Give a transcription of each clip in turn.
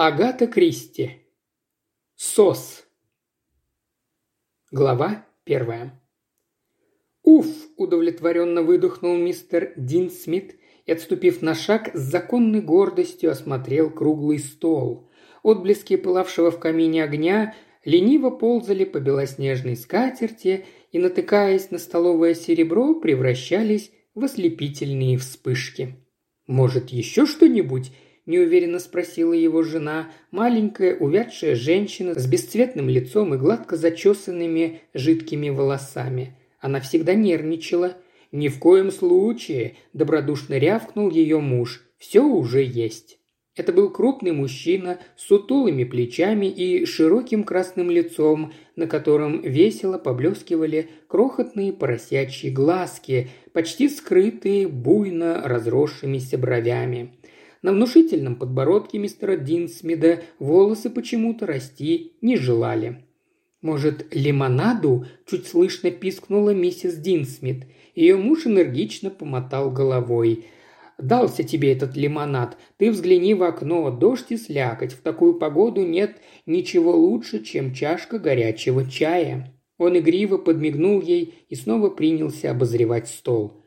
Агата Кристи. СОС. Глава первая. «Уф!» – удовлетворенно выдохнул мистер Дин Смит и, отступив на шаг, с законной гордостью осмотрел круглый стол. Отблески пылавшего в камине огня лениво ползали по белоснежной скатерти и, натыкаясь на столовое серебро, превращались в ослепительные вспышки. «Может, еще что-нибудь?» Неуверенно спросила его жена, маленькая увядшая женщина с бесцветным лицом и гладко зачесанными жидкими волосами. Она всегда нервничала. «Ни в коем случае!» – добродушно рявкнул ее муж. «Все уже есть». Это был крупный мужчина с сутулыми плечами и широким красным лицом, на котором весело поблескивали крохотные поросячьи глазки, почти скрытые буйно разросшимися бровями. На внушительном подбородке мистера Динсмида волосы почему-то расти не желали. «Может, лимонаду?» – чуть слышно пискнула миссис Динсмит. Ее муж энергично помотал головой. «Дался тебе этот лимонад. Ты взгляни в окно, дождь и слякоть. В такую погоду нет ничего лучше, чем чашка горячего чая». Он игриво подмигнул ей и снова принялся обозревать стол.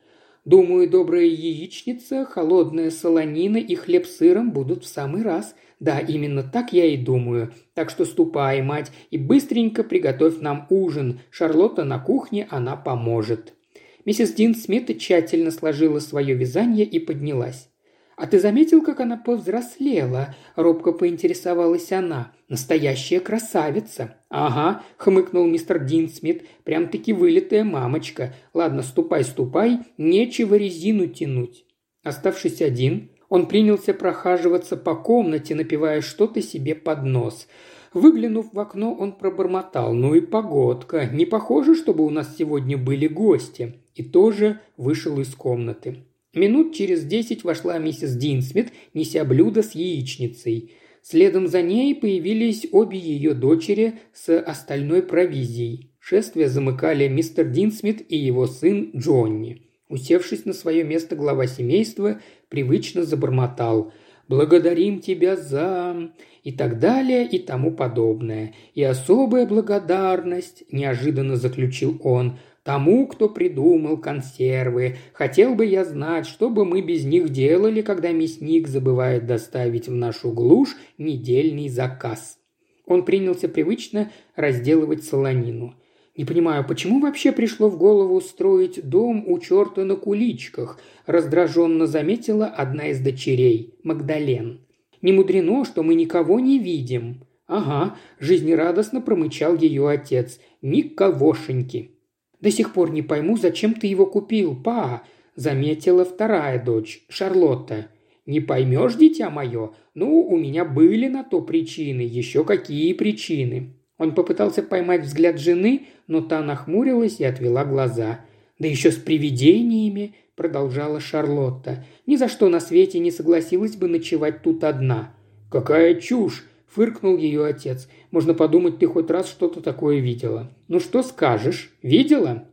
Думаю, добрая яичница, холодная солонина и хлеб с сыром будут в самый раз. Да, именно так я и думаю. Так что ступай, мать, и быстренько приготовь нам ужин. Шарлотта на кухне, она поможет». Миссис Дин Смит тщательно сложила свое вязание и поднялась. «А ты заметил, как она повзрослела?» – робко поинтересовалась она. «Настоящая красавица!» «Ага», – хмыкнул мистер Динсмит, – «прям-таки вылитая мамочка. Ладно, ступай, ступай, нечего резину тянуть». Оставшись один, он принялся прохаживаться по комнате, напивая что-то себе под нос. Выглянув в окно, он пробормотал. «Ну и погодка. Не похоже, чтобы у нас сегодня были гости». И тоже вышел из комнаты. Минут через десять вошла миссис Динсмит, неся блюдо с яичницей. Следом за ней появились обе ее дочери с остальной провизией. Шествие замыкали мистер Динсмит и его сын Джонни. Усевшись на свое место глава семейства, привычно забормотал «Благодарим тебя за...» и так далее и тому подобное. И особая благодарность, неожиданно заключил он, Тому, кто придумал консервы. Хотел бы я знать, что бы мы без них делали, когда мясник забывает доставить в нашу глушь недельный заказ. Он принялся привычно разделывать солонину. Не понимаю, почему вообще пришло в голову строить дом у черта на куличках, раздраженно заметила одна из дочерей, Магдален. Не мудрено, что мы никого не видим. Ага, жизнерадостно промычал ее отец. Никогошеньки. До сих пор не пойму, зачем ты его купил, па», – заметила вторая дочь, Шарлотта. «Не поймешь, дитя мое? Ну, у меня были на то причины, еще какие причины». Он попытался поймать взгляд жены, но та нахмурилась и отвела глаза. «Да еще с привидениями», – продолжала Шарлотта. «Ни за что на свете не согласилась бы ночевать тут одна». «Какая чушь!» – фыркнул ее отец. Можно подумать, ты хоть раз что-то такое видела. Ну что скажешь? Видела?»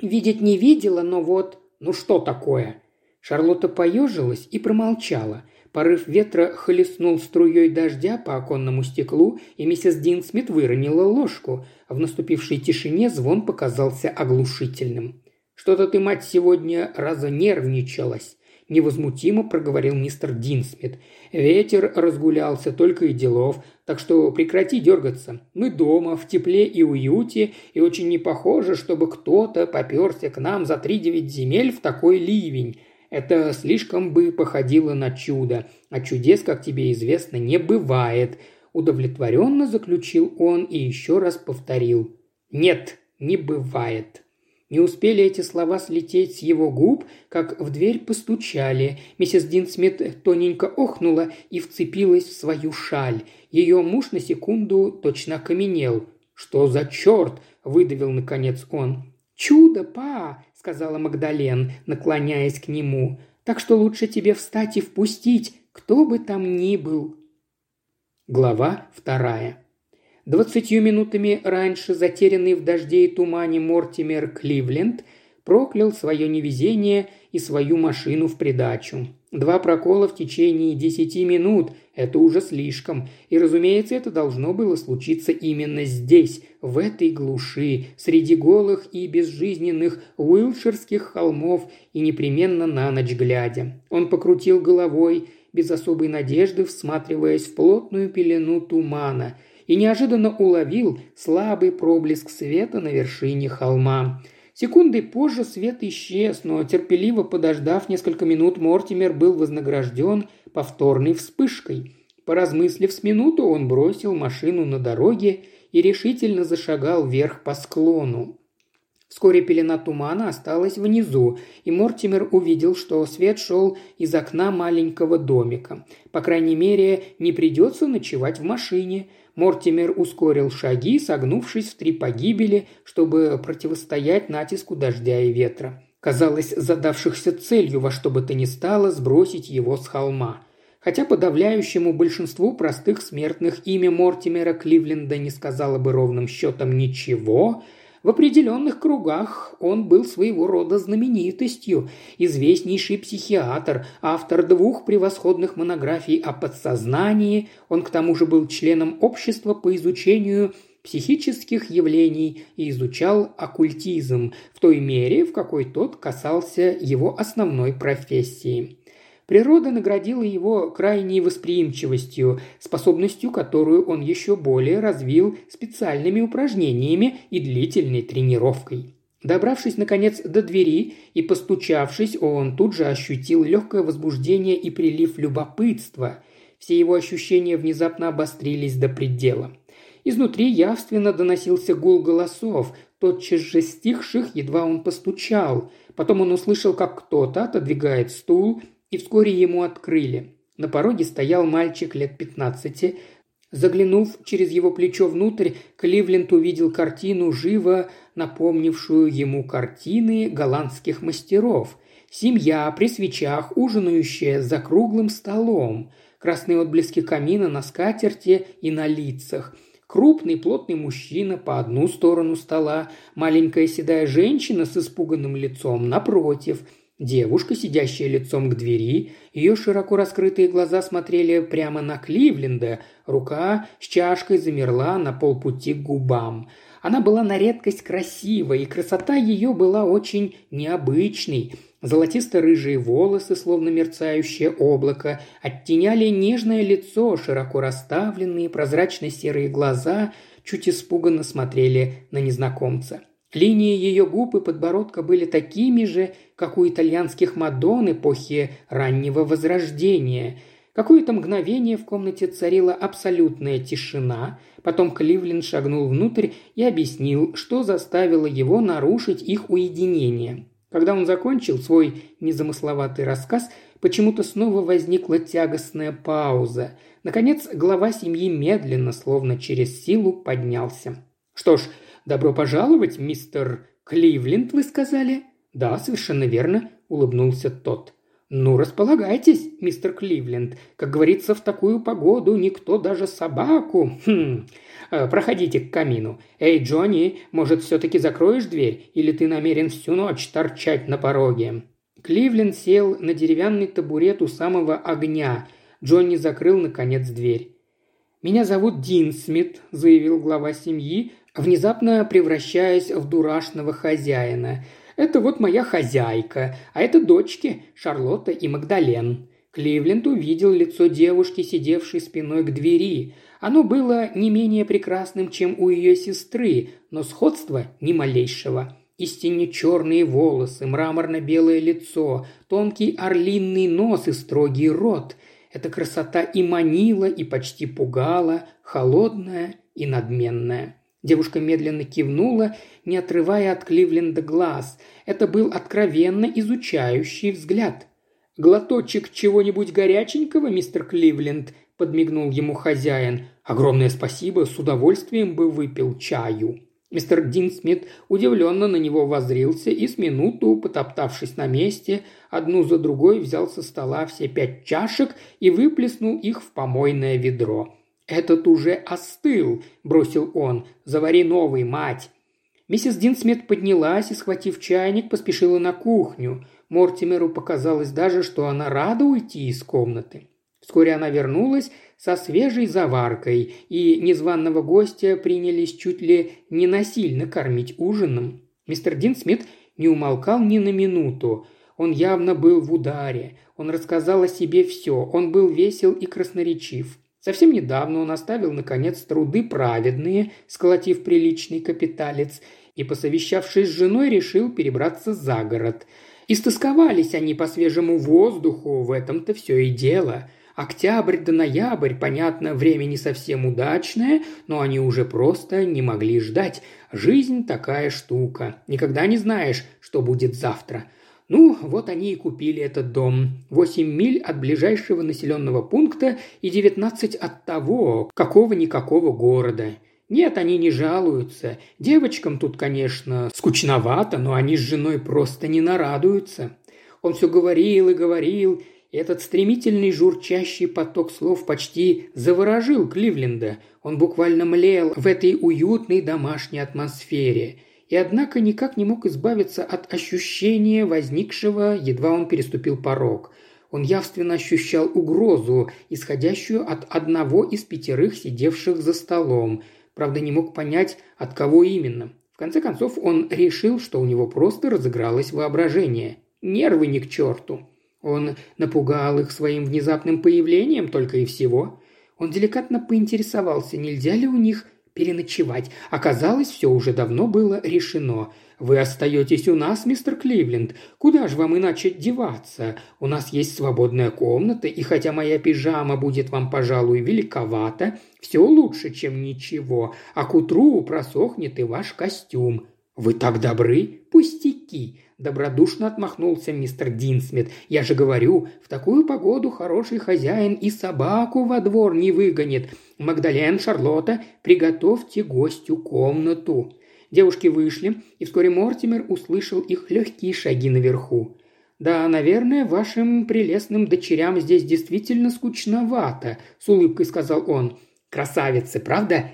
«Видеть не видела, но вот...» «Ну что такое?» Шарлотта поежилась и промолчала. Порыв ветра хлестнул струей дождя по оконному стеклу, и миссис Дин Смит выронила ложку. А в наступившей тишине звон показался оглушительным. «Что-то ты, мать, сегодня разонервничалась», – невозмутимо проговорил мистер Динсмит. «Ветер разгулялся, только и делов, так что прекрати дергаться. Мы дома, в тепле и уюте, и очень не похоже, чтобы кто-то поперся к нам за три девять земель в такой ливень. Это слишком бы походило на чудо, а чудес, как тебе известно, не бывает», – удовлетворенно заключил он и еще раз повторил. «Нет, не бывает». Не успели эти слова слететь с его губ, как в дверь постучали. Миссис Динсмит тоненько охнула и вцепилась в свою шаль. Ее муж на секунду точно окаменел. «Что за черт?» – выдавил наконец он. «Чудо, па!» – сказала Магдален, наклоняясь к нему. «Так что лучше тебе встать и впустить, кто бы там ни был». Глава вторая. Двадцатью минутами раньше затерянный в дожде и тумане Мортимер Кливленд проклял свое невезение и свою машину в придачу. Два прокола в течение десяти минут – это уже слишком. И, разумеется, это должно было случиться именно здесь, в этой глуши, среди голых и безжизненных уилширских холмов и непременно на ночь глядя. Он покрутил головой, без особой надежды всматриваясь в плотную пелену тумана, и неожиданно уловил слабый проблеск света на вершине холма. Секунды позже свет исчез, но терпеливо подождав несколько минут, Мортимер был вознагражден повторной вспышкой. Поразмыслив с минуту, он бросил машину на дороге и решительно зашагал вверх по склону. Вскоре пелена тумана осталась внизу, и Мортимер увидел, что свет шел из окна маленького домика. По крайней мере, не придется ночевать в машине – Мортимер ускорил шаги, согнувшись в три погибели, чтобы противостоять натиску дождя и ветра. Казалось, задавшихся целью во что бы то ни стало сбросить его с холма. Хотя подавляющему большинству простых смертных имя Мортимера Кливленда не сказала бы ровным счетом ничего – в определенных кругах он был своего рода знаменитостью, известнейший психиатр, автор двух превосходных монографий о подсознании, он к тому же был членом общества по изучению психических явлений и изучал оккультизм в той мере, в какой тот касался его основной профессии. Природа наградила его крайней восприимчивостью, способностью, которую он еще более развил специальными упражнениями и длительной тренировкой. Добравшись, наконец, до двери и постучавшись, он тут же ощутил легкое возбуждение и прилив любопытства. Все его ощущения внезапно обострились до предела. Изнутри явственно доносился гул голосов, тотчас же стихших, едва он постучал. Потом он услышал, как кто-то отодвигает стул и вскоре ему открыли. На пороге стоял мальчик лет пятнадцати. Заглянув через его плечо внутрь, Кливленд увидел картину, живо напомнившую ему картины голландских мастеров. Семья при свечах, ужинающая за круглым столом. Красные отблески камина на скатерти и на лицах – Крупный, плотный мужчина по одну сторону стола, маленькая седая женщина с испуганным лицом напротив, Девушка, сидящая лицом к двери, ее широко раскрытые глаза смотрели прямо на Кливленда, рука с чашкой замерла на полпути к губам. Она была на редкость красива, и красота ее была очень необычной. Золотисто-рыжие волосы, словно мерцающее облако, оттеняли нежное лицо, широко расставленные прозрачно-серые глаза чуть испуганно смотрели на незнакомца – Линии ее губ и подбородка были такими же, как у итальянских Мадонн эпохи раннего Возрождения. Какое-то мгновение в комнате царила абсолютная тишина, потом Кливлин шагнул внутрь и объяснил, что заставило его нарушить их уединение. Когда он закончил свой незамысловатый рассказ, почему-то снова возникла тягостная пауза. Наконец, глава семьи медленно, словно через силу, поднялся. «Что ж, «Добро пожаловать, мистер Кливленд, вы сказали?» «Да, совершенно верно», – улыбнулся тот. «Ну, располагайтесь, мистер Кливленд. Как говорится, в такую погоду никто даже собаку... Хм... Э, проходите к камину. Эй, Джонни, может, все-таки закроешь дверь? Или ты намерен всю ночь торчать на пороге?» Кливленд сел на деревянный табурет у самого огня. Джонни закрыл, наконец, дверь. «Меня зовут Дин Смит», – заявил глава семьи, внезапно превращаясь в дурашного хозяина. «Это вот моя хозяйка, а это дочки Шарлотта и Магдален». Кливленд увидел лицо девушки, сидевшей спиной к двери. Оно было не менее прекрасным, чем у ее сестры, но сходства ни малейшего. Истинно черные волосы, мраморно-белое лицо, тонкий орлиный нос и строгий рот. Эта красота и манила, и почти пугала, холодная и надменная. Девушка медленно кивнула, не отрывая от Кливленда глаз. Это был откровенно изучающий взгляд. «Глоточек чего-нибудь горяченького, мистер Кливленд?» – подмигнул ему хозяин. «Огромное спасибо, с удовольствием бы выпил чаю». Мистер Динсмит удивленно на него возрился и с минуту, потоптавшись на месте, одну за другой взял со стола все пять чашек и выплеснул их в помойное ведро. «Этот уже остыл», – бросил он. «Завари новый, мать». Миссис Динсмит поднялась и, схватив чайник, поспешила на кухню. Мортимеру показалось даже, что она рада уйти из комнаты. Вскоре она вернулась со свежей заваркой, и незваного гостя принялись чуть ли не насильно кормить ужином. Мистер Динсмит не умолкал ни на минуту. Он явно был в ударе. Он рассказал о себе все. Он был весел и красноречив. Совсем недавно он оставил, наконец, труды праведные, сколотив приличный капиталец, и, посовещавшись с женой, решил перебраться за город. Истосковались они по свежему воздуху, в этом-то все и дело. Октябрь до ноябрь, понятно, время не совсем удачное, но они уже просто не могли ждать. Жизнь такая штука. Никогда не знаешь, что будет завтра. Ну, вот они и купили этот дом. Восемь миль от ближайшего населенного пункта и девятнадцать от того, какого-никакого города. Нет, они не жалуются. Девочкам тут, конечно, скучновато, но они с женой просто не нарадуются. Он все говорил и говорил, и этот стремительный журчащий поток слов почти заворожил Кливленда. Он буквально млел в этой уютной домашней атмосфере – и однако никак не мог избавиться от ощущения возникшего, едва он переступил порог. Он явственно ощущал угрозу, исходящую от одного из пятерых сидевших за столом. Правда, не мог понять, от кого именно. В конце концов, он решил, что у него просто разыгралось воображение. Нервы ни к черту. Он напугал их своим внезапным появлением только и всего. Он деликатно поинтересовался, нельзя ли у них переночевать. Оказалось, все уже давно было решено. Вы остаетесь у нас, мистер Кливленд. Куда же вам иначе деваться? У нас есть свободная комната, и хотя моя пижама будет вам, пожалуй, великовата, все лучше, чем ничего, а к утру просохнет и ваш костюм. Вы так добры? Пустяки. Добродушно отмахнулся мистер Динсмит. «Я же говорю, в такую погоду хороший хозяин и собаку во двор не выгонит. Магдален, Шарлотта, приготовьте гостю комнату». Девушки вышли, и вскоре Мортимер услышал их легкие шаги наверху. «Да, наверное, вашим прелестным дочерям здесь действительно скучновато», – с улыбкой сказал он. «Красавицы, правда?»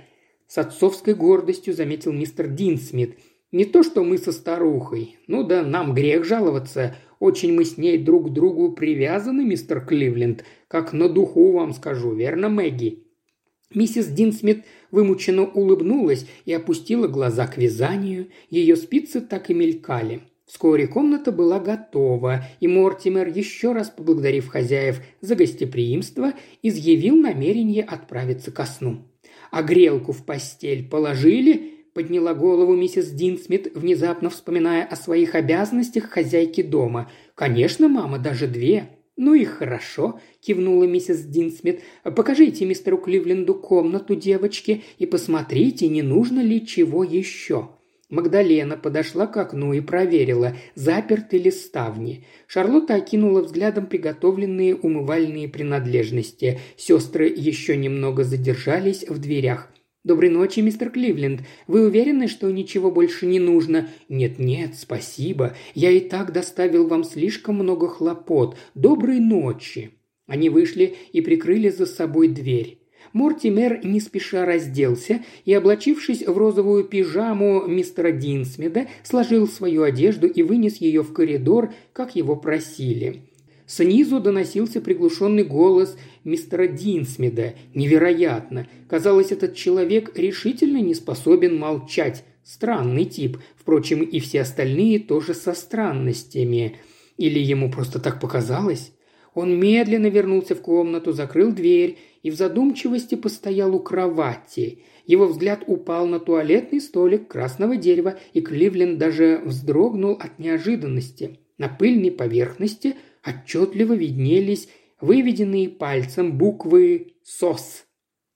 С отцовской гордостью заметил мистер Динсмит – не то, что мы со старухой. Ну да, нам грех жаловаться. Очень мы с ней друг к другу привязаны, мистер Кливленд. Как на духу вам скажу, верно, Мэгги?» Миссис Динсмит вымученно улыбнулась и опустила глаза к вязанию. Ее спицы так и мелькали. Вскоре комната была готова, и Мортимер, еще раз поблагодарив хозяев за гостеприимство, изъявил намерение отправиться ко сну. А грелку в постель положили – подняла голову миссис Динсмит, внезапно вспоминая о своих обязанностях хозяйки дома. «Конечно, мама, даже две». «Ну и хорошо», – кивнула миссис Динсмит. «Покажите мистеру Кливленду комнату девочки и посмотрите, не нужно ли чего еще». Магдалена подошла к окну и проверила, заперты ли ставни. Шарлотта окинула взглядом приготовленные умывальные принадлежности. Сестры еще немного задержались в дверях. «Доброй ночи, мистер Кливленд. Вы уверены, что ничего больше не нужно?» «Нет-нет, спасибо. Я и так доставил вам слишком много хлопот. Доброй ночи». Они вышли и прикрыли за собой дверь. Мортимер не спеша разделся и, облачившись в розовую пижаму мистера Динсмеда, сложил свою одежду и вынес ее в коридор, как его просили. Снизу доносился приглушенный голос мистера Динсмида. Невероятно. Казалось, этот человек решительно не способен молчать. Странный тип. Впрочем, и все остальные тоже со странностями. Или ему просто так показалось? Он медленно вернулся в комнату, закрыл дверь и в задумчивости постоял у кровати. Его взгляд упал на туалетный столик красного дерева, и Кливленд даже вздрогнул от неожиданности. На пыльной поверхности – отчетливо виднелись выведенные пальцем буквы «СОС».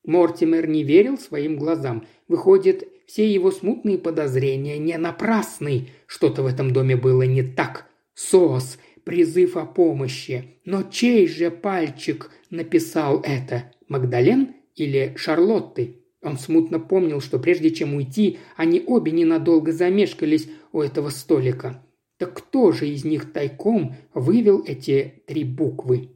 Мортимер не верил своим глазам. Выходит, все его смутные подозрения не напрасны. Что-то в этом доме было не так. «СОС», призыв о помощи. Но чей же пальчик написал это? Магдален или Шарлотты? Он смутно помнил, что прежде чем уйти, они обе ненадолго замешкались у этого столика. Так кто же из них тайком вывел эти три буквы?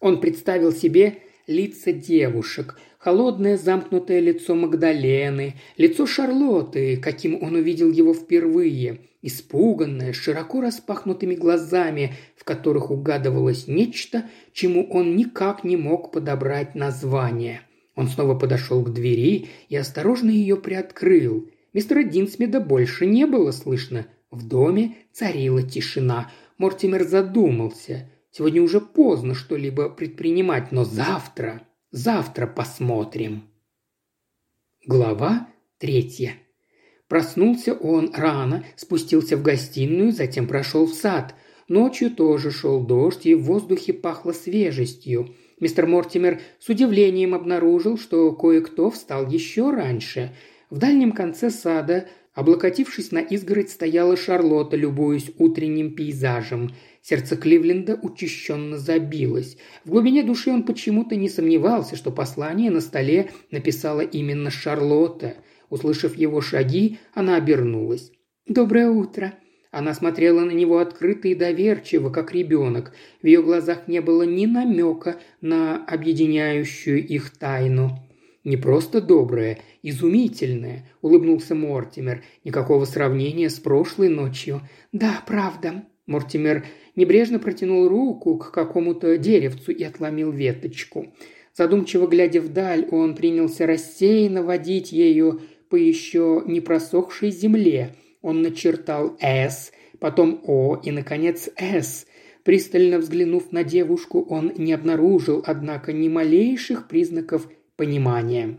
Он представил себе лица девушек. Холодное замкнутое лицо Магдалены, лицо Шарлотты, каким он увидел его впервые. Испуганное, широко распахнутыми глазами, в которых угадывалось нечто, чему он никак не мог подобрать название. Он снова подошел к двери и осторожно ее приоткрыл. Мистера Динсмида больше не было слышно. В доме царила тишина. Мортимер задумался. Сегодня уже поздно что-либо предпринимать, но завтра, завтра посмотрим. Глава третья. Проснулся он рано, спустился в гостиную, затем прошел в сад. Ночью тоже шел дождь, и в воздухе пахло свежестью. Мистер Мортимер с удивлением обнаружил, что кое-кто встал еще раньше. В дальнем конце сада, облокотившись на изгородь, стояла Шарлотта, любуясь утренним пейзажем. Сердце Кливленда учащенно забилось. В глубине души он почему-то не сомневался, что послание на столе написала именно Шарлотта. Услышав его шаги, она обернулась. «Доброе утро!» Она смотрела на него открыто и доверчиво, как ребенок. В ее глазах не было ни намека на объединяющую их тайну. «Не просто доброе, изумительное», – улыбнулся Мортимер. «Никакого сравнения с прошлой ночью». «Да, правда». Мортимер небрежно протянул руку к какому-то деревцу и отломил веточку. Задумчиво глядя вдаль, он принялся рассеянно водить ею по еще не просохшей земле – он начертал «С», потом «О» и, наконец, «С». Пристально взглянув на девушку, он не обнаружил, однако, ни малейших признаков понимания.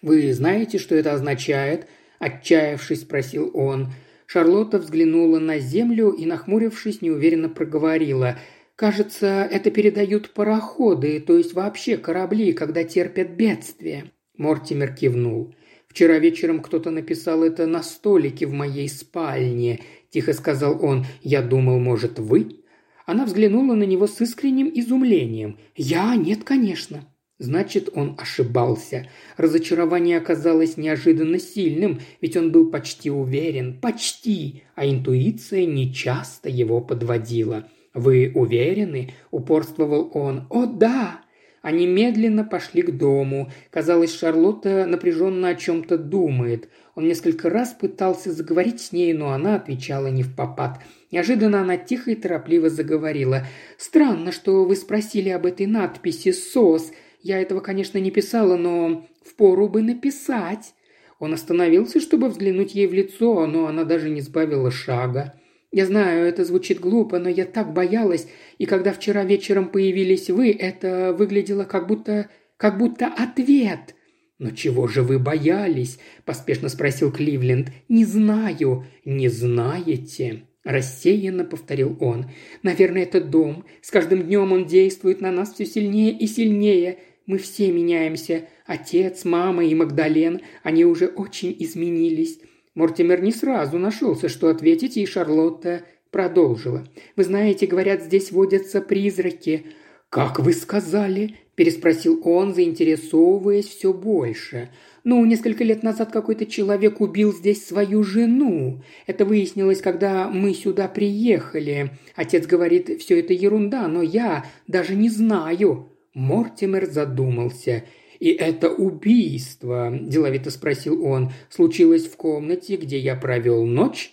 «Вы знаете, что это означает?» – отчаявшись, спросил он. Шарлотта взглянула на землю и, нахмурившись, неуверенно проговорила. «Кажется, это передают пароходы, то есть вообще корабли, когда терпят бедствие». Мортимер кивнул. Вчера вечером кто-то написал это на столике в моей спальне», – тихо сказал он. «Я думал, может, вы?» Она взглянула на него с искренним изумлением. «Я? Нет, конечно». Значит, он ошибался. Разочарование оказалось неожиданно сильным, ведь он был почти уверен, почти, а интуиция нечасто его подводила. «Вы уверены?» – упорствовал он. «О, да!» Они медленно пошли к дому. Казалось, Шарлотта напряженно о чем-то думает. Он несколько раз пытался заговорить с ней, но она отвечала не в попад. Неожиданно она тихо и торопливо заговорила. «Странно, что вы спросили об этой надписи «СОС». Я этого, конечно, не писала, но впору бы написать». Он остановился, чтобы взглянуть ей в лицо, но она даже не сбавила шага. Я знаю, это звучит глупо, но я так боялась, и когда вчера вечером появились вы, это выглядело как будто... как будто ответ». «Но чего же вы боялись?» – поспешно спросил Кливленд. «Не знаю». «Не знаете?» – рассеянно повторил он. «Наверное, это дом. С каждым днем он действует на нас все сильнее и сильнее. Мы все меняемся. Отец, мама и Магдален, они уже очень изменились. Мортимер не сразу нашелся, что ответить, и Шарлотта продолжила. «Вы знаете, говорят, здесь водятся призраки». «Как вы сказали?» – переспросил он, заинтересовываясь все больше. «Ну, несколько лет назад какой-то человек убил здесь свою жену. Это выяснилось, когда мы сюда приехали. Отец говорит, все это ерунда, но я даже не знаю». Мортимер задумался – «И это убийство?» – деловито спросил он. «Случилось в комнате, где я провел ночь?»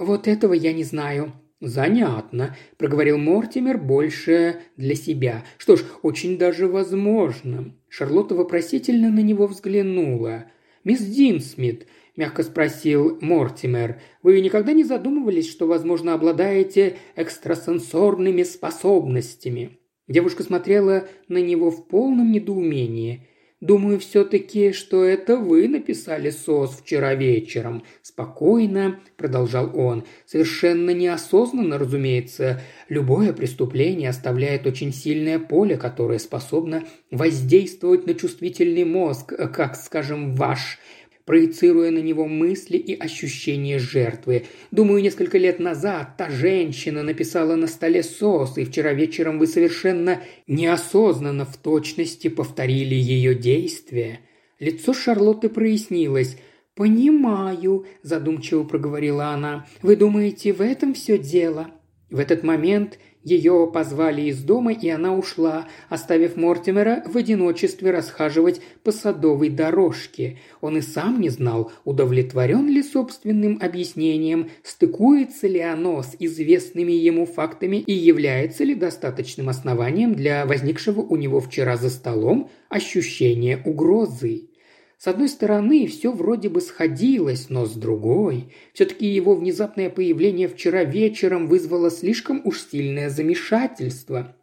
«Вот этого я не знаю», «Занятно», – проговорил Мортимер больше для себя. «Что ж, очень даже возможно». Шарлотта вопросительно на него взглянула. «Мисс Динсмит», – мягко спросил Мортимер, – «вы никогда не задумывались, что, возможно, обладаете экстрасенсорными способностями?» Девушка смотрела на него в полном недоумении. Думаю все-таки, что это вы написали СОС вчера вечером. Спокойно, продолжал он. Совершенно неосознанно, разумеется. Любое преступление оставляет очень сильное поле, которое способно воздействовать на чувствительный мозг, как, скажем, ваш проецируя на него мысли и ощущения жертвы. Думаю, несколько лет назад та женщина написала на столе сос, и вчера вечером вы совершенно неосознанно в точности повторили ее действия. Лицо Шарлотты прояснилось. «Понимаю», – задумчиво проговорила она. «Вы думаете, в этом все дело?» В этот момент Ее позвали из дома, и она ушла, оставив Мортимера в одиночестве расхаживать по садовой дорожке. Он и сам не знал, удовлетворен ли собственным объяснением, стыкуется ли оно с известными ему фактами и является ли достаточным основанием для возникшего у него вчера за столом ощущения угрозы. С одной стороны, все вроде бы сходилось, но с другой, все-таки его внезапное появление вчера вечером вызвало слишком уж сильное замешательство.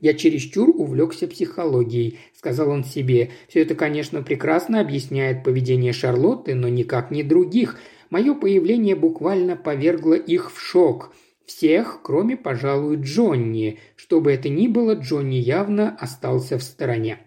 «Я чересчур увлекся психологией», – сказал он себе. «Все это, конечно, прекрасно объясняет поведение Шарлотты, но никак не других. Мое появление буквально повергло их в шок. Всех, кроме, пожалуй, Джонни. Что бы это ни было, Джонни явно остался в стороне».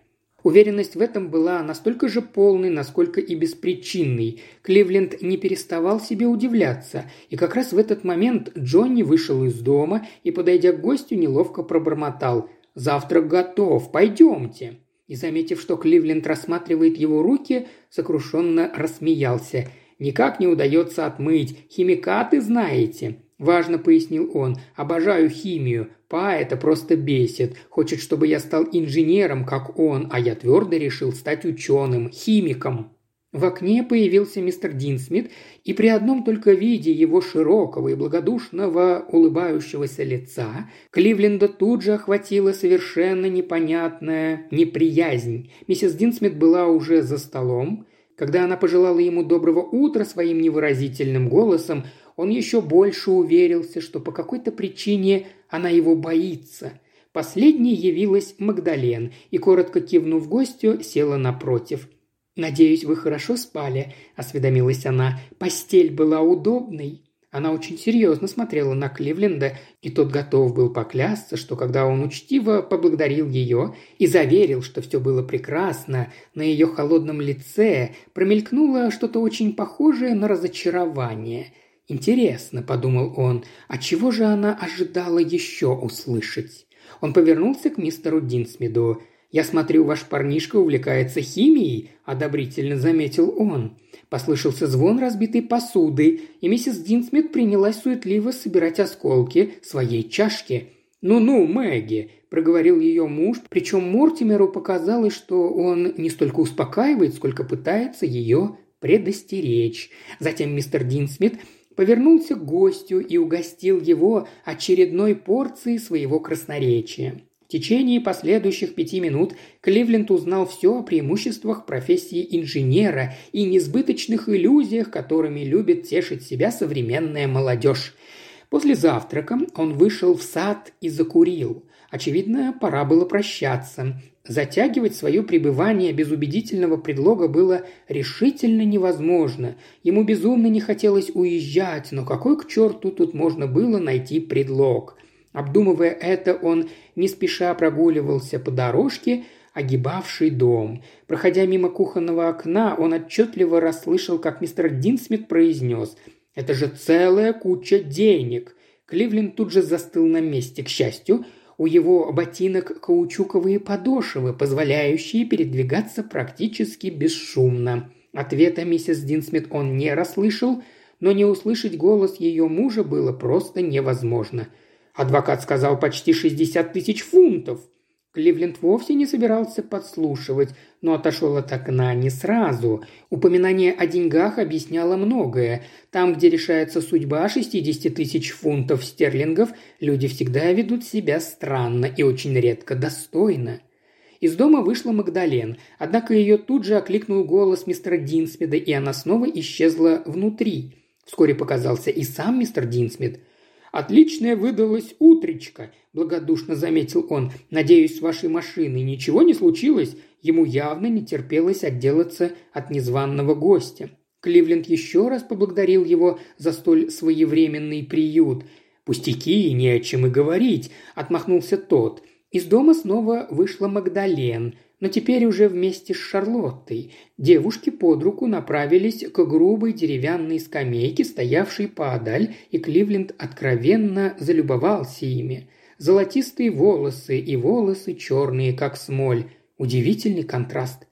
Уверенность в этом была настолько же полной, насколько и беспричинной. Кливленд не переставал себе удивляться, и как раз в этот момент Джонни вышел из дома и, подойдя к гостю, неловко пробормотал «Завтрак готов, пойдемте». И, заметив, что Кливленд рассматривает его руки, сокрушенно рассмеялся. «Никак не удается отмыть, химикаты знаете». Важно пояснил он, обожаю химию. Па это просто бесит. Хочет, чтобы я стал инженером, как он, а я твердо решил стать ученым, химиком. В окне появился мистер Динсмит, и при одном только виде его широкого и благодушного улыбающегося лица Кливленда тут же охватила совершенно непонятная неприязнь. Миссис Динсмит была уже за столом. Когда она пожелала ему доброго утра своим невыразительным голосом, он еще больше уверился, что по какой-то причине она его боится. Последней явилась Магдален и, коротко кивнув гостю, села напротив. «Надеюсь, вы хорошо спали», – осведомилась она. «Постель была удобной». Она очень серьезно смотрела на Кливленда, и тот готов был поклясться, что когда он учтиво поблагодарил ее и заверил, что все было прекрасно, на ее холодном лице промелькнуло что-то очень похожее на разочарование. «Интересно», – подумал он, – «а чего же она ожидала еще услышать?» Он повернулся к мистеру Динсмиду. «Я смотрю, ваш парнишка увлекается химией», – одобрительно заметил он. Послышался звон разбитой посуды, и миссис Динсмит принялась суетливо собирать осколки своей чашки. «Ну-ну, Мэгги», – проговорил ее муж, причем Мортимеру показалось, что он не столько успокаивает, сколько пытается ее предостеречь. Затем мистер Динсмит повернулся к гостю и угостил его очередной порцией своего красноречия. В течение последующих пяти минут Кливленд узнал все о преимуществах профессии инженера и несбыточных иллюзиях, которыми любит тешить себя современная молодежь. После завтрака он вышел в сад и закурил. Очевидно, пора было прощаться. Затягивать свое пребывание без убедительного предлога было решительно невозможно. Ему безумно не хотелось уезжать, но какой к черту тут можно было найти предлог? Обдумывая это, он не спеша прогуливался по дорожке, огибавшей дом. Проходя мимо кухонного окна, он отчетливо расслышал, как мистер Динсмит произнес «Это же целая куча денег!» Кливлин тут же застыл на месте. К счастью, у его ботинок каучуковые подошвы, позволяющие передвигаться практически бесшумно. Ответа миссис Динсмит он не расслышал, но не услышать голос ее мужа было просто невозможно. Адвокат сказал почти 60 тысяч фунтов. Кливленд вовсе не собирался подслушивать, но отошел от окна не сразу. Упоминание о деньгах объясняло многое. Там, где решается судьба 60 тысяч фунтов стерлингов, люди всегда ведут себя странно и очень редко достойно. Из дома вышла Магдален, однако ее тут же окликнул голос мистера Динсмида, и она снова исчезла внутри. Вскоре показался и сам мистер Динсмид – «Отличная выдалась утречка», – благодушно заметил он. «Надеюсь, с вашей машиной ничего не случилось?» Ему явно не терпелось отделаться от незваного гостя. Кливленд еще раз поблагодарил его за столь своевременный приют. «Пустяки, не о чем и говорить», – отмахнулся тот. Из дома снова вышла Магдален – но теперь уже вместе с Шарлоттой. Девушки под руку направились к грубой деревянной скамейке, стоявшей поодаль, и Кливленд откровенно залюбовался ими. Золотистые волосы и волосы черные, как смоль. Удивительный контраст.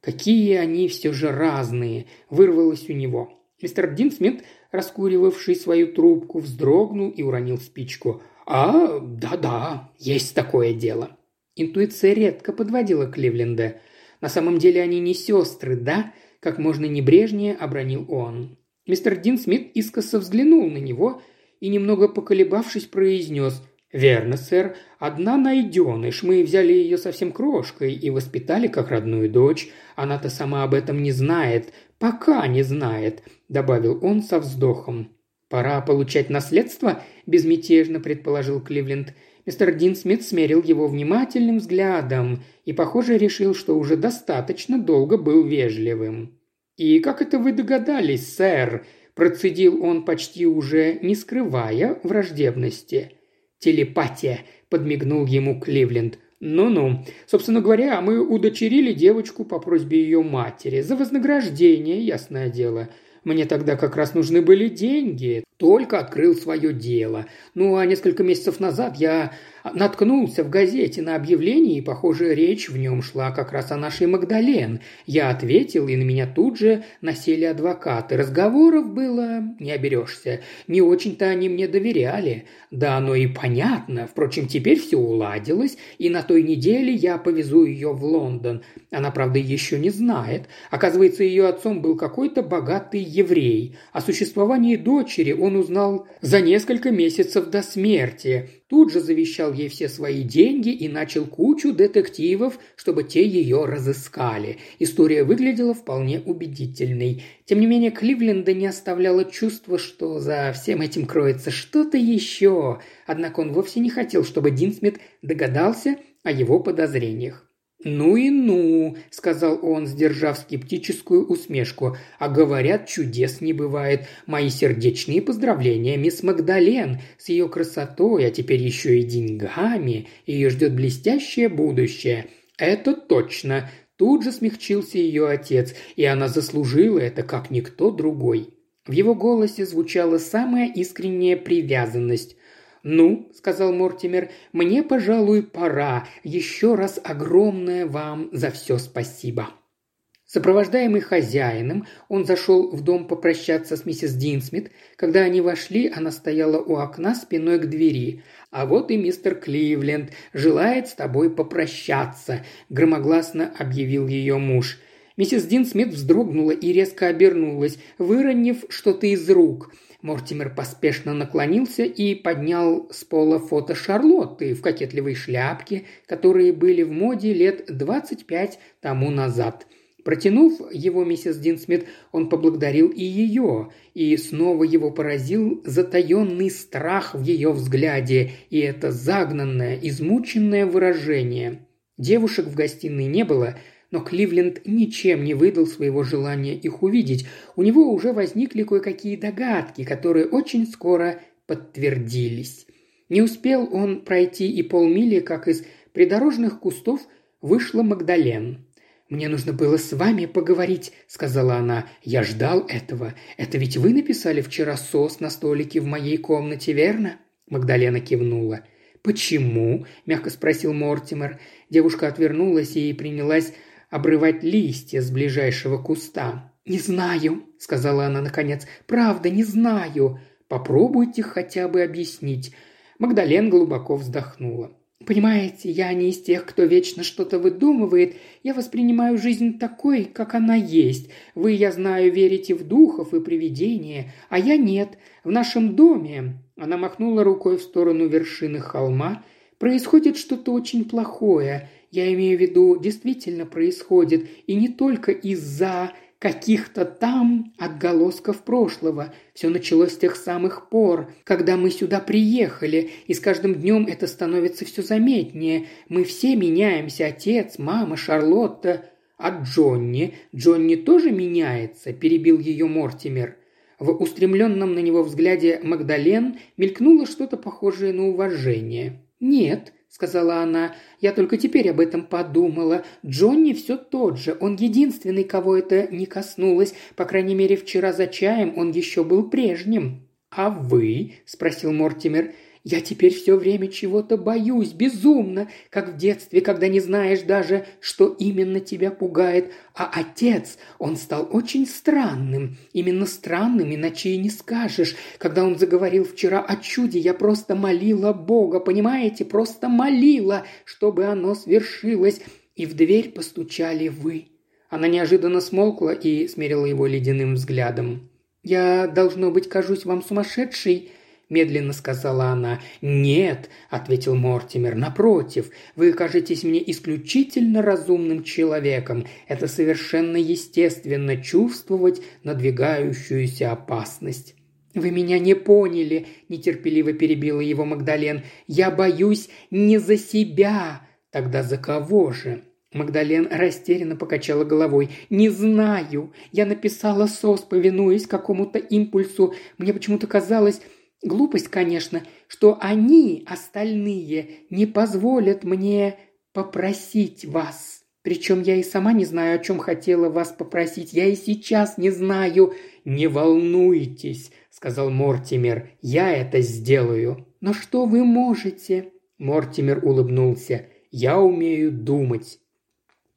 Какие они все же разные, вырвалось у него. Мистер Динсмит, раскуривавший свою трубку, вздрогнул и уронил спичку. «А, да-да, есть такое дело». Интуиция редко подводила Кливленда. «На самом деле они не сестры, да?» – как можно небрежнее обронил он. Мистер Дин Смит искоса взглянул на него и, немного поколебавшись, произнес «Верно, сэр. Одна найденыш. Мы взяли ее совсем крошкой и воспитали как родную дочь. Она-то сама об этом не знает. Пока не знает», – добавил он со вздохом. «Пора получать наследство?» – безмятежно предположил Кливленд. Мистер Дин Смит смерил его внимательным взглядом и, похоже, решил, что уже достаточно долго был вежливым. «И как это вы догадались, сэр?» – процедил он почти уже, не скрывая враждебности. «Телепатия», – подмигнул ему Кливленд. «Ну-ну. Собственно говоря, мы удочерили девочку по просьбе ее матери. За вознаграждение, ясное дело. Мне тогда как раз нужны были деньги. Только открыл свое дело. Ну, а несколько месяцев назад я наткнулся в газете на объявление, и, похоже, речь в нем шла как раз о нашей Магдален. Я ответил, и на меня тут же насели адвокаты. Разговоров было не оберешься. Не очень-то они мне доверяли. Да, оно и понятно. Впрочем, теперь все уладилось, и на той неделе я повезу ее в Лондон. Она, правда, еще не знает. Оказывается, ее отцом был какой-то богатый еврей. О существовании дочери он узнал за несколько месяцев до смерти. Тут же завещал ей все свои деньги и начал кучу детективов, чтобы те ее разыскали. История выглядела вполне убедительной. Тем не менее, Кливленда не оставляло чувство, что за всем этим кроется что-то еще. Однако он вовсе не хотел, чтобы Дин Смит догадался о его подозрениях. «Ну и ну», – сказал он, сдержав скептическую усмешку. «А говорят, чудес не бывает. Мои сердечные поздравления, мисс Магдален, с ее красотой, а теперь еще и деньгами. Ее ждет блестящее будущее». «Это точно», – тут же смягчился ее отец, и она заслужила это, как никто другой. В его голосе звучала самая искренняя привязанность. «Ну», – сказал Мортимер, – «мне, пожалуй, пора. Еще раз огромное вам за все спасибо». Сопровождаемый хозяином, он зашел в дом попрощаться с миссис Динсмит. Когда они вошли, она стояла у окна спиной к двери. «А вот и мистер Кливленд желает с тобой попрощаться», – громогласно объявил ее муж. Миссис Динсмит вздрогнула и резко обернулась, выронив что-то из рук – Мортимер поспешно наклонился и поднял с пола фото Шарлотты в кокетливой шляпке, которые были в моде лет 25 тому назад. Протянув его миссис Динсмит, он поблагодарил и ее, и снова его поразил затаенный страх в ее взгляде и это загнанное, измученное выражение. Девушек в гостиной не было – но Кливленд ничем не выдал своего желания их увидеть. У него уже возникли кое-какие догадки, которые очень скоро подтвердились. Не успел он пройти и полмили, как из придорожных кустов вышла Магдален. «Мне нужно было с вами поговорить», — сказала она. «Я ждал этого. Это ведь вы написали вчера сос на столике в моей комнате, верно?» Магдалена кивнула. «Почему?» – мягко спросил Мортимер. Девушка отвернулась и принялась обрывать листья с ближайшего куста. «Не знаю», – сказала она наконец. «Правда, не знаю. Попробуйте хотя бы объяснить». Магдален глубоко вздохнула. «Понимаете, я не из тех, кто вечно что-то выдумывает. Я воспринимаю жизнь такой, как она есть. Вы, я знаю, верите в духов и привидения, а я нет. В нашем доме...» Она махнула рукой в сторону вершины холма. «Происходит что-то очень плохое. Я имею в виду, действительно происходит, и не только из-за каких-то там отголосков прошлого. Все началось с тех самых пор, когда мы сюда приехали, и с каждым днем это становится все заметнее. Мы все меняемся, отец, мама, Шарлотта. А Джонни? Джонни тоже меняется, перебил ее Мортимер. В устремленном на него взгляде Магдален мелькнуло что-то похожее на уважение. «Нет», сказала она. «Я только теперь об этом подумала. Джонни все тот же. Он единственный, кого это не коснулось. По крайней мере, вчера за чаем он еще был прежним». «А вы?» – спросил Мортимер. Я теперь все время чего-то боюсь, безумно, как в детстве, когда не знаешь даже, что именно тебя пугает. А отец, он стал очень странным. Именно странным, иначе и не скажешь. Когда он заговорил вчера о чуде, я просто молила Бога, понимаете, просто молила, чтобы оно свершилось. И в дверь постучали вы. Она неожиданно смолкла и смерила его ледяным взглядом. «Я, должно быть, кажусь вам сумасшедшей», – медленно сказала она. «Нет», – ответил Мортимер, – «напротив, вы кажетесь мне исключительно разумным человеком. Это совершенно естественно чувствовать надвигающуюся опасность». «Вы меня не поняли», – нетерпеливо перебила его Магдален. «Я боюсь не за себя». «Тогда за кого же?» Магдален растерянно покачала головой. «Не знаю. Я написала СОС, повинуясь какому-то импульсу. Мне почему-то казалось, глупость, конечно, что они, остальные, не позволят мне попросить вас. Причем я и сама не знаю, о чем хотела вас попросить. Я и сейчас не знаю. Не волнуйтесь, сказал Мортимер. Я это сделаю. Но что вы можете? Мортимер улыбнулся. Я умею думать.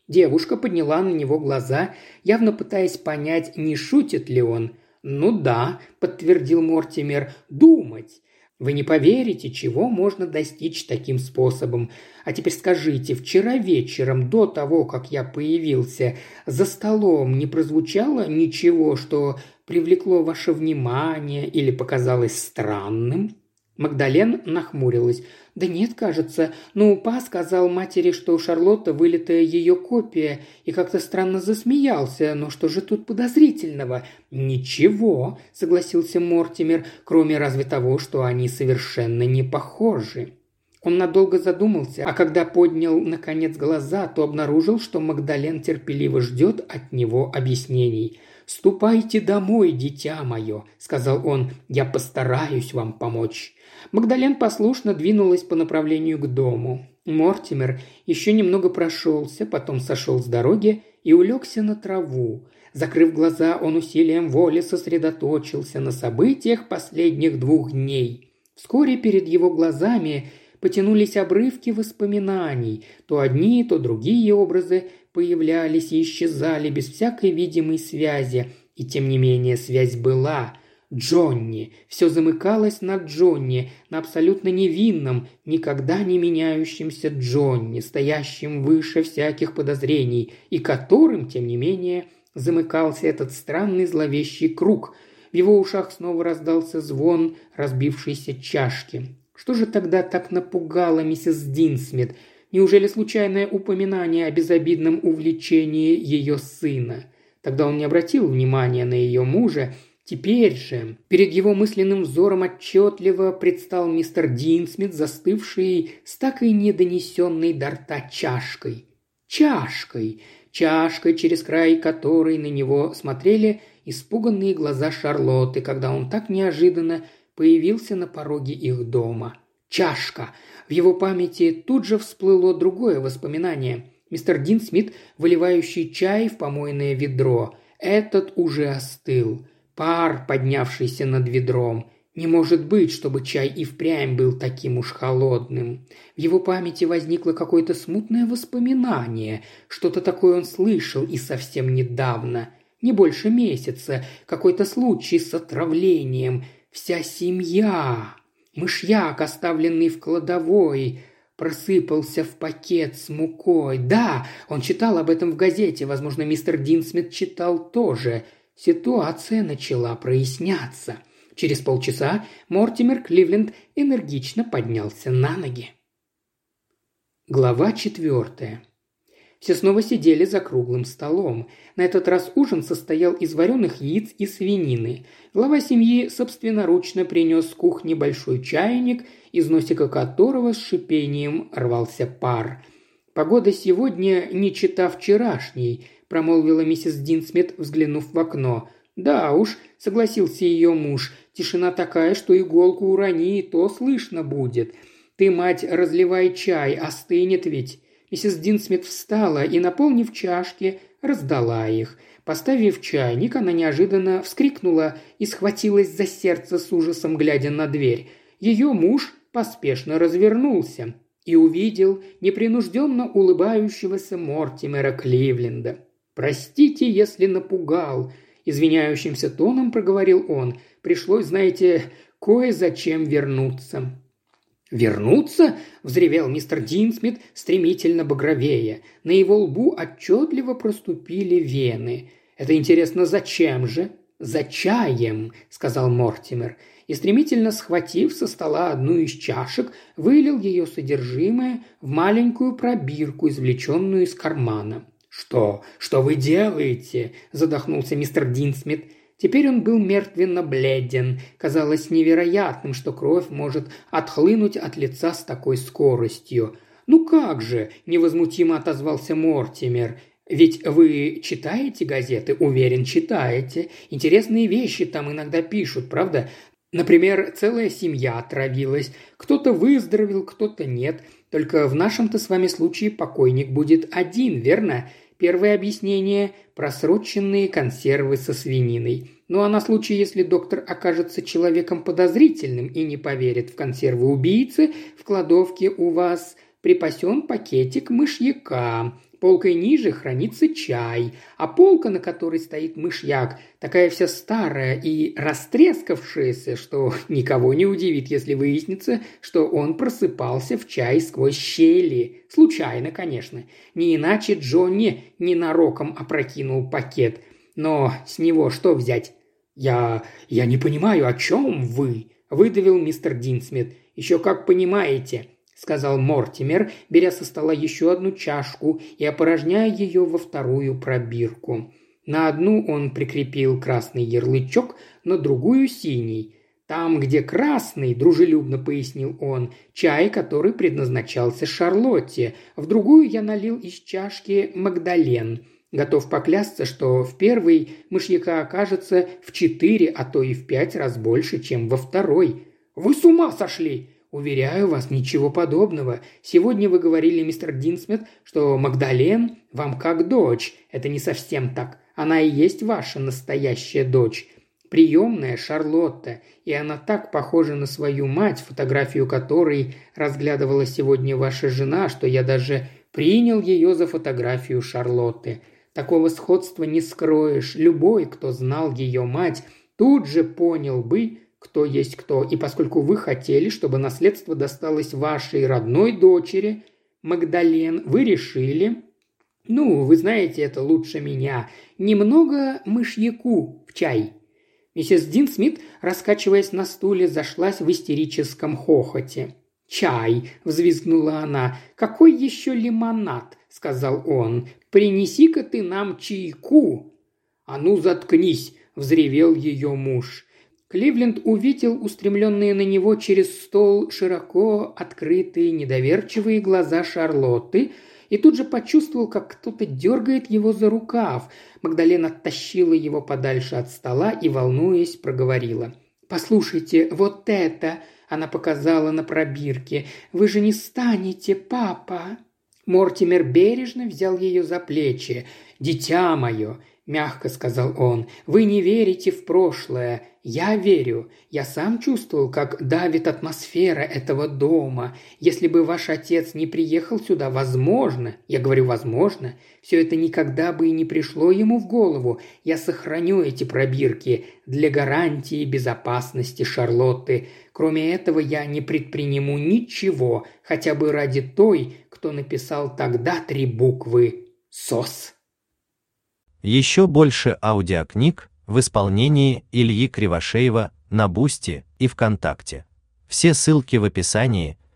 Девушка подняла на него глаза, явно пытаясь понять, не шутит ли он. «Ну да», – подтвердил Мортимер, – «думать». Вы не поверите, чего можно достичь таким способом. А теперь скажите, вчера вечером, до того, как я появился, за столом не прозвучало ничего, что привлекло ваше внимание или показалось странным?» Магдален нахмурилась. «Да нет, кажется. Ну, па сказал матери, что у Шарлотта вылитая ее копия, и как-то странно засмеялся. Но что же тут подозрительного?» «Ничего», — согласился Мортимер, «кроме разве того, что они совершенно не похожи». Он надолго задумался, а когда поднял, наконец, глаза, то обнаружил, что Магдален терпеливо ждет от него объяснений. «Ступайте домой, дитя мое», — сказал он, — «я постараюсь вам помочь». Магдален послушно двинулась по направлению к дому. Мортимер еще немного прошелся, потом сошел с дороги и улегся на траву. Закрыв глаза, он усилием воли сосредоточился на событиях последних двух дней. Вскоре перед его глазами потянулись обрывки воспоминаний. То одни, то другие образы появлялись и исчезали без всякой видимой связи. И тем не менее связь была – Джонни. Все замыкалось на Джонни, на абсолютно невинном, никогда не меняющемся Джонни, стоящем выше всяких подозрений, и которым, тем не менее, замыкался этот странный зловещий круг. В его ушах снова раздался звон разбившейся чашки. Что же тогда так напугало миссис Динсмит? Неужели случайное упоминание о безобидном увлечении ее сына? Тогда он не обратил внимания на ее мужа, Теперь же перед его мысленным взором отчетливо предстал мистер Динсмит, застывший с так и недонесенной до рта чашкой. Чашкой, чашкой, через край которой на него смотрели испуганные глаза Шарлотты, когда он так неожиданно появился на пороге их дома. Чашка. В его памяти тут же всплыло другое воспоминание. Мистер Динсмит, выливающий чай в помойное ведро. Этот уже остыл. Пар, поднявшийся над ведром. Не может быть, чтобы чай и впрямь был таким уж холодным. В его памяти возникло какое-то смутное воспоминание. Что-то такое он слышал и совсем недавно. Не больше месяца. Какой-то случай с отравлением. Вся семья. Мышьяк, оставленный в кладовой, просыпался в пакет с мукой. Да, он читал об этом в газете. Возможно, мистер Динсмит читал тоже – Ситуация начала проясняться. Через полчаса Мортимер Кливленд энергично поднялся на ноги. Глава четвертая. Все снова сидели за круглым столом. На этот раз ужин состоял из вареных яиц и свинины. Глава семьи собственноручно принес с кухни большой чайник, из носика которого с шипением рвался пар. Погода сегодня не чита вчерашней –– промолвила миссис Динсмит, взглянув в окно. «Да уж», – согласился ее муж, – «тишина такая, что иголку урони, то слышно будет. Ты, мать, разливай чай, остынет ведь». Миссис Динсмит встала и, наполнив чашки, раздала их. Поставив чайник, она неожиданно вскрикнула и схватилась за сердце с ужасом, глядя на дверь. Ее муж поспешно развернулся и увидел непринужденно улыбающегося Мортимера Кливленда. «Простите, если напугал», – извиняющимся тоном проговорил он. «Пришлось, знаете, кое-зачем вернуться». «Вернуться?» – взревел мистер Динсмит, стремительно багровее. На его лбу отчетливо проступили вены. «Это интересно, зачем же?» «За чаем», – сказал Мортимер, и, стремительно схватив со стола одну из чашек, вылил ее содержимое в маленькую пробирку, извлеченную из кармана. «Что? Что вы делаете?» – задохнулся мистер Динсмит. Теперь он был мертвенно бледен. Казалось невероятным, что кровь может отхлынуть от лица с такой скоростью. «Ну как же!» – невозмутимо отозвался Мортимер. «Ведь вы читаете газеты? Уверен, читаете. Интересные вещи там иногда пишут, правда? Например, целая семья отравилась. Кто-то выздоровел, кто-то нет. Только в нашем-то с вами случае покойник будет один, верно? Первое объяснение – просроченные консервы со свининой. Ну а на случай, если доктор окажется человеком подозрительным и не поверит в консервы убийцы, в кладовке у вас припасен пакетик мышьяка. Полкой ниже хранится чай, а полка, на которой стоит мышьяк, такая вся старая и растрескавшаяся, что никого не удивит, если выяснится, что он просыпался в чай сквозь щели. Случайно, конечно. Не иначе Джонни ненароком опрокинул пакет. Но с него что взять? «Я... я не понимаю, о чем вы?» – выдавил мистер Динсмит. «Еще как понимаете сказал Мортимер, беря со стола еще одну чашку и опорожняя ее во вторую пробирку. На одну он прикрепил красный ярлычок, на другую – синий. «Там, где красный», – дружелюбно пояснил он, – «чай, который предназначался Шарлотте. В другую я налил из чашки Магдален». Готов поклясться, что в первой мышьяка окажется в четыре, а то и в пять раз больше, чем во второй. «Вы с ума сошли!» «Уверяю вас, ничего подобного. Сегодня вы говорили, мистер Динсмит, что Магдален вам как дочь. Это не совсем так. Она и есть ваша настоящая дочь. Приемная Шарлотта, и она так похожа на свою мать, фотографию которой разглядывала сегодня ваша жена, что я даже принял ее за фотографию Шарлотты. Такого сходства не скроешь. Любой, кто знал ее мать, тут же понял бы, кто есть кто, и поскольку вы хотели, чтобы наследство досталось вашей родной дочери, Магдален, вы решили, ну, вы знаете это лучше меня, немного мышьяку в чай. Миссис Дин Смит, раскачиваясь на стуле, зашлась в истерическом хохоте. «Чай!» – взвизгнула она. «Какой еще лимонад?» – сказал он. «Принеси-ка ты нам чайку!» «А ну, заткнись!» – взревел ее муж. Кливленд увидел устремленные на него через стол широко открытые недоверчивые глаза Шарлотты и тут же почувствовал, как кто-то дергает его за рукав. Магдалена оттащила его подальше от стола и, волнуясь, проговорила. «Послушайте, вот это!» – она показала на пробирке. «Вы же не станете, папа!» Мортимер бережно взял ее за плечи. «Дитя мое!» – мягко сказал он. «Вы не верите в прошлое. Я верю. Я сам чувствовал, как давит атмосфера этого дома. Если бы ваш отец не приехал сюда, возможно, я говорю возможно, все это никогда бы и не пришло ему в голову. Я сохраню эти пробирки для гарантии безопасности Шарлотты. Кроме этого, я не предприму ничего, хотя бы ради той, кто написал тогда три буквы «СОС». Еще больше аудиокниг в исполнении Ильи Кривошеева на Бусти и ВКонтакте. Все ссылки в описании –